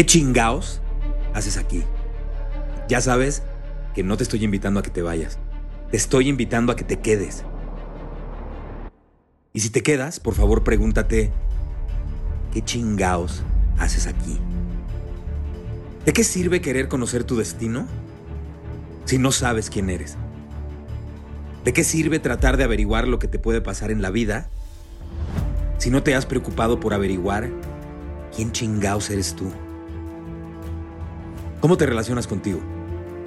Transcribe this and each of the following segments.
¿Qué chingaos haces aquí? Ya sabes que no te estoy invitando a que te vayas. Te estoy invitando a que te quedes. Y si te quedas, por favor pregúntate, ¿qué chingaos haces aquí? ¿De qué sirve querer conocer tu destino si no sabes quién eres? ¿De qué sirve tratar de averiguar lo que te puede pasar en la vida si no te has preocupado por averiguar quién chingaos eres tú? ¿Cómo te relacionas contigo?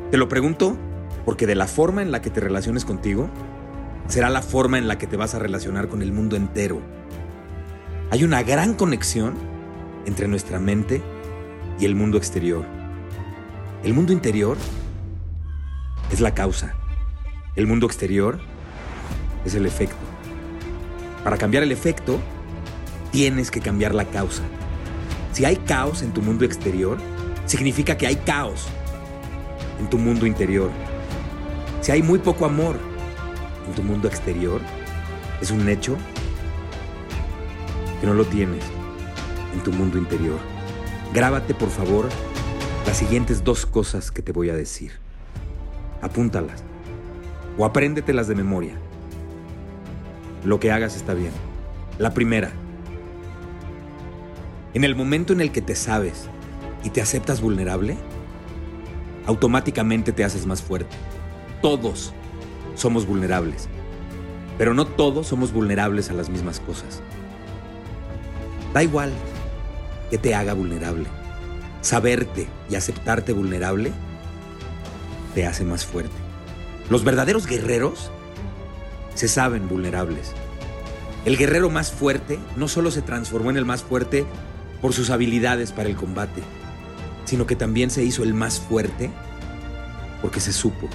Te lo pregunto porque de la forma en la que te relaciones contigo, será la forma en la que te vas a relacionar con el mundo entero. Hay una gran conexión entre nuestra mente y el mundo exterior. El mundo interior es la causa. El mundo exterior es el efecto. Para cambiar el efecto, tienes que cambiar la causa. Si hay caos en tu mundo exterior, significa que hay caos en tu mundo interior. Si hay muy poco amor en tu mundo exterior, es un hecho que no lo tienes en tu mundo interior. Grábate, por favor, las siguientes dos cosas que te voy a decir. Apúntalas o apréndetelas de memoria. Lo que hagas está bien. La primera, en el momento en el que te sabes y te aceptas vulnerable, automáticamente te haces más fuerte. Todos somos vulnerables, pero no todos somos vulnerables a las mismas cosas. Da igual que te haga vulnerable. Saberte y aceptarte vulnerable te hace más fuerte. Los verdaderos guerreros se saben vulnerables. El guerrero más fuerte no solo se transformó en el más fuerte por sus habilidades para el combate, sino que también se hizo el más fuerte porque se supo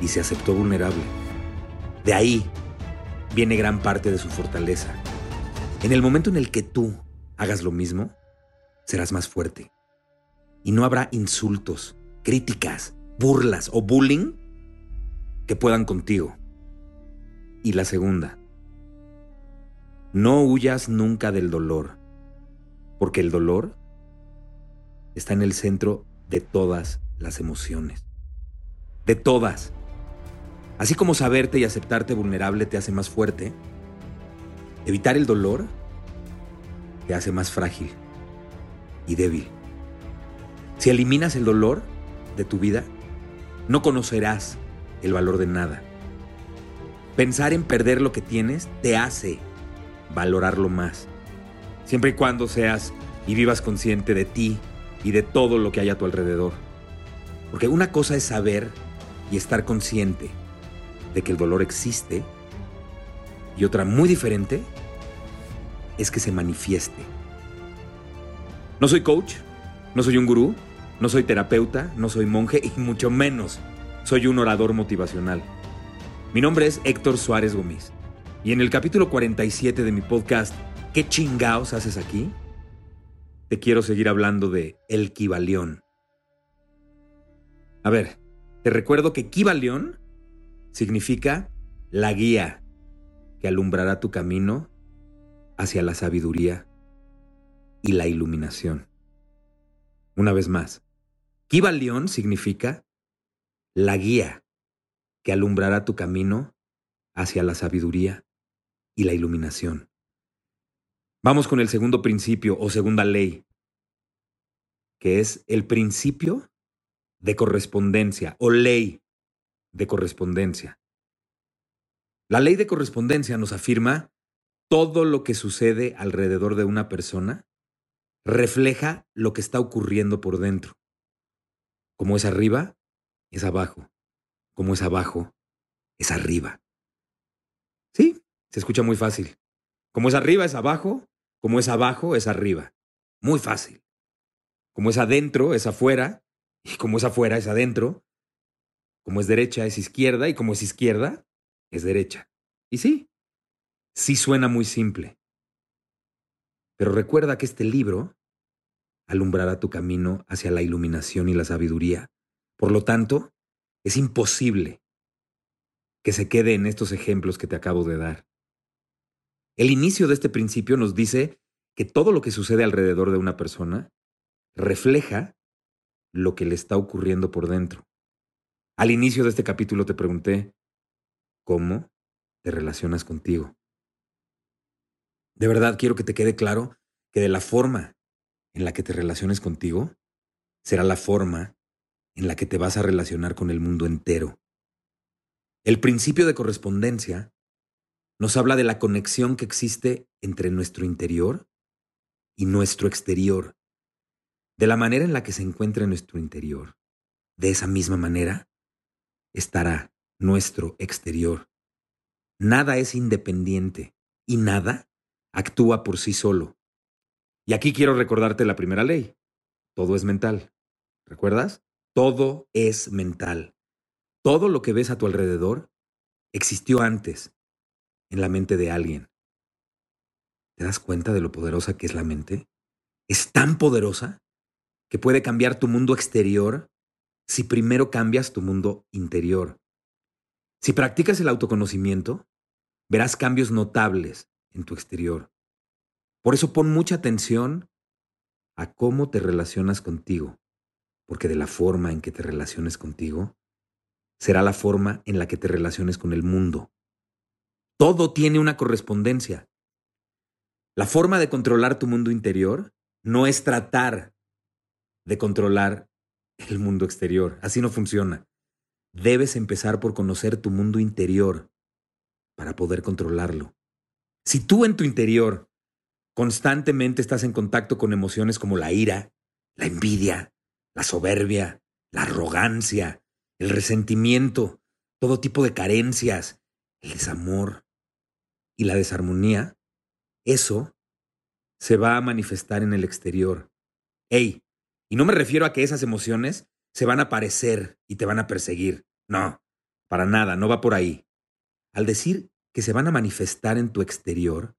y se aceptó vulnerable. De ahí viene gran parte de su fortaleza. En el momento en el que tú hagas lo mismo, serás más fuerte. Y no habrá insultos, críticas, burlas o bullying que puedan contigo. Y la segunda, no huyas nunca del dolor, porque el dolor está en el centro de todas las emociones. De todas. Así como saberte y aceptarte vulnerable te hace más fuerte, evitar el dolor te hace más frágil y débil. Si eliminas el dolor de tu vida, no conocerás el valor de nada. Pensar en perder lo que tienes te hace valorarlo más. Siempre y cuando seas y vivas consciente de ti y de todo lo que hay a tu alrededor. Porque una cosa es saber y estar consciente de que el dolor existe y otra muy diferente es que se manifieste. No soy coach, no soy un gurú, no soy terapeuta, no soy monje y mucho menos soy un orador motivacional. Mi nombre es Héctor Suárez Gómez y en el capítulo 47 de mi podcast ¿Qué chingaos haces aquí? Te quiero seguir hablando de El Kibalión. A ver, te recuerdo que Kibalión significa la guía que alumbrará tu camino hacia la sabiduría y la iluminación. Una vez más, Kibalión significa la guía que alumbrará tu camino hacia la sabiduría y la iluminación. Vamos con el segundo principio o segunda ley, que es el principio de correspondencia o ley de correspondencia. La ley de correspondencia nos afirma todo lo que sucede alrededor de una persona refleja lo que está ocurriendo por dentro. Como es arriba, es abajo. Como es abajo, es arriba. ¿Sí? Se escucha muy fácil. Como es arriba es abajo, como es abajo es arriba. Muy fácil. Como es adentro es afuera, y como es afuera es adentro. Como es derecha es izquierda, y como es izquierda es derecha. Y sí, sí suena muy simple. Pero recuerda que este libro alumbrará tu camino hacia la iluminación y la sabiduría. Por lo tanto, es imposible que se quede en estos ejemplos que te acabo de dar. El inicio de este principio nos dice que todo lo que sucede alrededor de una persona refleja lo que le está ocurriendo por dentro. Al inicio de este capítulo te pregunté, ¿cómo te relacionas contigo? De verdad quiero que te quede claro que de la forma en la que te relaciones contigo será la forma en la que te vas a relacionar con el mundo entero. El principio de correspondencia nos habla de la conexión que existe entre nuestro interior y nuestro exterior, de la manera en la que se encuentra nuestro interior. De esa misma manera estará nuestro exterior. Nada es independiente y nada actúa por sí solo. Y aquí quiero recordarte la primera ley. Todo es mental. ¿Recuerdas? Todo es mental. Todo lo que ves a tu alrededor existió antes en la mente de alguien. ¿Te das cuenta de lo poderosa que es la mente? Es tan poderosa que puede cambiar tu mundo exterior si primero cambias tu mundo interior. Si practicas el autoconocimiento, verás cambios notables en tu exterior. Por eso pon mucha atención a cómo te relacionas contigo, porque de la forma en que te relaciones contigo, será la forma en la que te relaciones con el mundo. Todo tiene una correspondencia. La forma de controlar tu mundo interior no es tratar de controlar el mundo exterior. Así no funciona. Debes empezar por conocer tu mundo interior para poder controlarlo. Si tú en tu interior constantemente estás en contacto con emociones como la ira, la envidia, la soberbia, la arrogancia, el resentimiento, todo tipo de carencias, el desamor, y la desarmonía, eso se va a manifestar en el exterior. Ey, y no me refiero a que esas emociones se van a aparecer y te van a perseguir. No, para nada, no va por ahí. Al decir que se van a manifestar en tu exterior,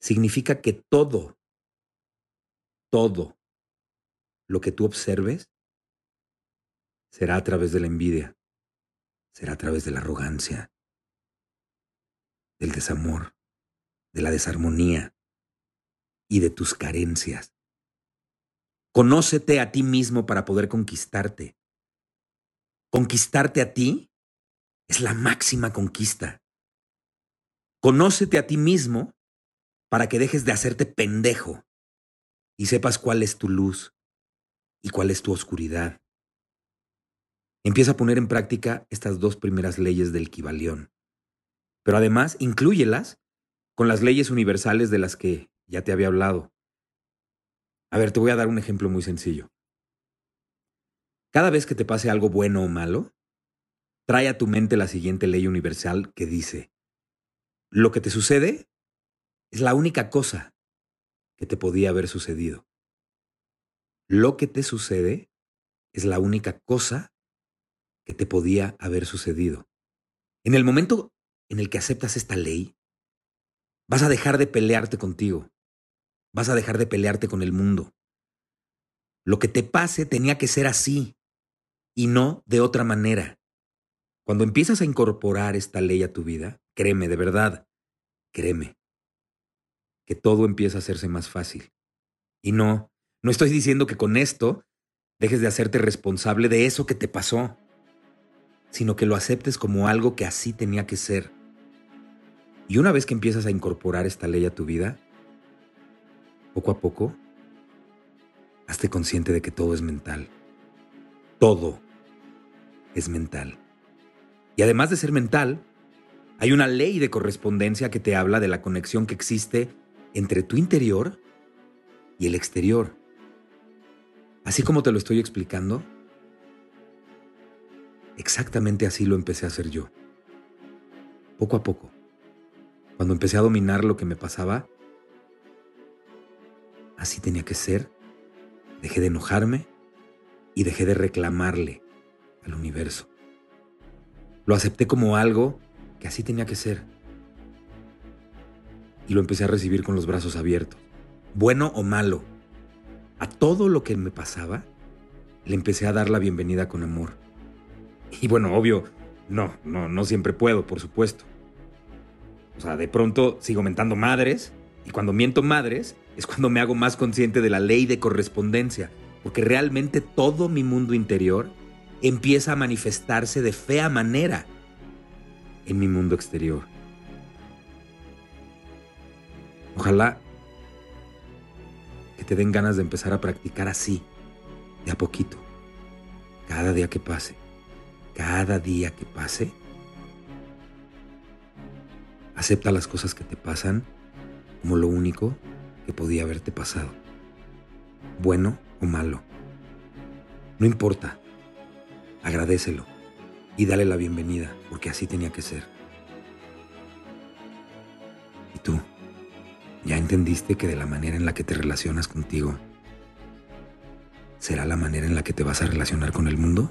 significa que todo, todo lo que tú observes será a través de la envidia, será a través de la arrogancia, del desamor, de la desarmonía y de tus carencias. Conócete a ti mismo para poder conquistarte. Conquistarte a ti es la máxima conquista. Conócete a ti mismo para que dejes de hacerte pendejo y sepas cuál es tu luz y cuál es tu oscuridad. Empieza a poner en práctica estas dos primeras leyes del Kibalión pero además inclúyelas con las leyes universales de las que ya te había hablado. A ver, te voy a dar un ejemplo muy sencillo. Cada vez que te pase algo bueno o malo, trae a tu mente la siguiente ley universal que dice, lo que te sucede es la única cosa que te podía haber sucedido. Lo que te sucede es la única cosa que te podía haber sucedido. En el momento en el que aceptas esta ley, vas a dejar de pelearte contigo, vas a dejar de pelearte con el mundo. Lo que te pase tenía que ser así y no de otra manera. Cuando empiezas a incorporar esta ley a tu vida, créeme, de verdad, créeme, que todo empieza a hacerse más fácil. Y no, no estoy diciendo que con esto dejes de hacerte responsable de eso que te pasó, sino que lo aceptes como algo que así tenía que ser. Y una vez que empiezas a incorporar esta ley a tu vida, poco a poco, hazte consciente de que todo es mental. Todo es mental. Y además de ser mental, hay una ley de correspondencia que te habla de la conexión que existe entre tu interior y el exterior. Así como te lo estoy explicando, exactamente así lo empecé a hacer yo. Poco a poco Cuando empecé a dominar lo que me pasaba, así tenía que ser. Dejé de enojarme y dejé de reclamarle al universo. Lo acepté como algo que así tenía que ser. Y lo empecé a recibir con los brazos abiertos. Bueno o malo, a todo lo que me pasaba, le empecé a dar la bienvenida con amor. Y bueno, obvio, no, no, no siempre puedo, por supuesto. O sea, de pronto sigo mentando madres, y cuando miento madres es cuando me hago más consciente de la ley de correspondencia, porque realmente todo mi mundo interior empieza a manifestarse de fea manera en mi mundo exterior. Ojalá que te den ganas de empezar a practicar así, de a poquito, cada día que pase, cada día que pase. Acepta las cosas que te pasan como lo único que podía haberte pasado, bueno o malo. No importa, agradecelo y dale la bienvenida, porque así tenía que ser. ¿Y tú? ¿Ya entendiste que de la manera en la que te relacionas contigo será la manera en la que te vas a relacionar con el mundo?